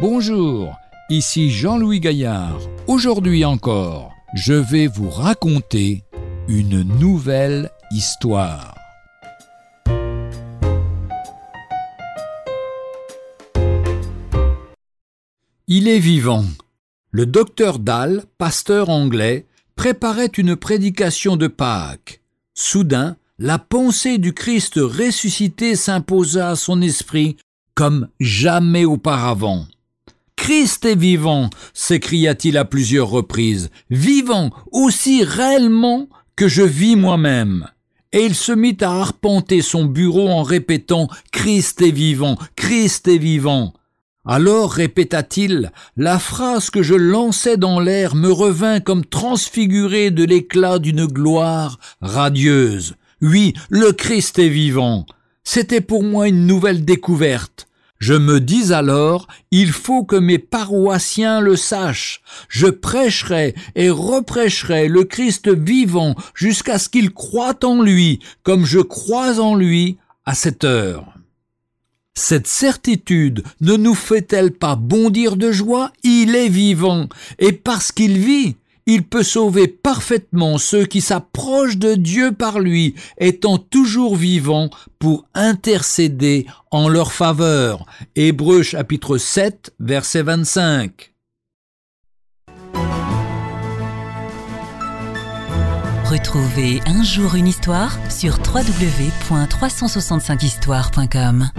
Bonjour, ici Jean-Louis Gaillard. Aujourd'hui encore, je vais vous raconter une nouvelle histoire. Il est vivant. Le docteur Dahl, pasteur anglais, préparait une prédication de Pâques. Soudain, la pensée du Christ ressuscité s'imposa à son esprit comme jamais auparavant. Christ est vivant, s'écria-t-il à plusieurs reprises, vivant aussi réellement que je vis moi-même. Et il se mit à arpenter son bureau en répétant Christ est vivant, Christ est vivant. Alors, répéta-t-il, la phrase que je lançais dans l'air me revint comme transfigurée de l'éclat d'une gloire radieuse. Oui, le Christ est vivant. C'était pour moi une nouvelle découverte. Je me dis alors, il faut que mes paroissiens le sachent. Je prêcherai et reprêcherai le Christ vivant jusqu'à ce qu'ils croient en lui, comme je crois en lui à cette heure. Cette certitude ne nous fait-elle pas bondir de joie? Il est vivant, et parce qu'il vit, il peut sauver parfaitement ceux qui s'approchent de Dieu par lui, étant toujours vivant pour intercéder en leur faveur. Hébreux chapitre 7, verset 25. Retrouvez un jour une histoire sur www.365histoire.com.